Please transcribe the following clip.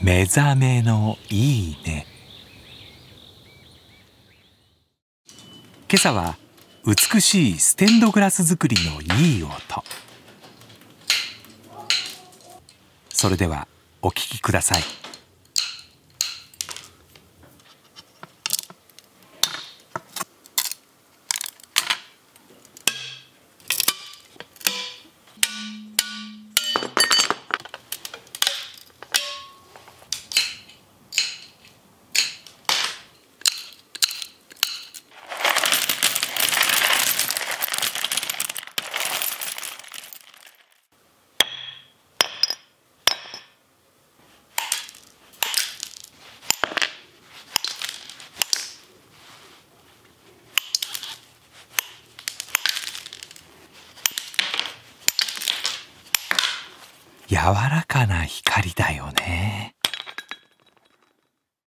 目覚めのいいね。今朝は美しいステンドグラス作りのいい音。それではお聞きください。柔らかな光だよね。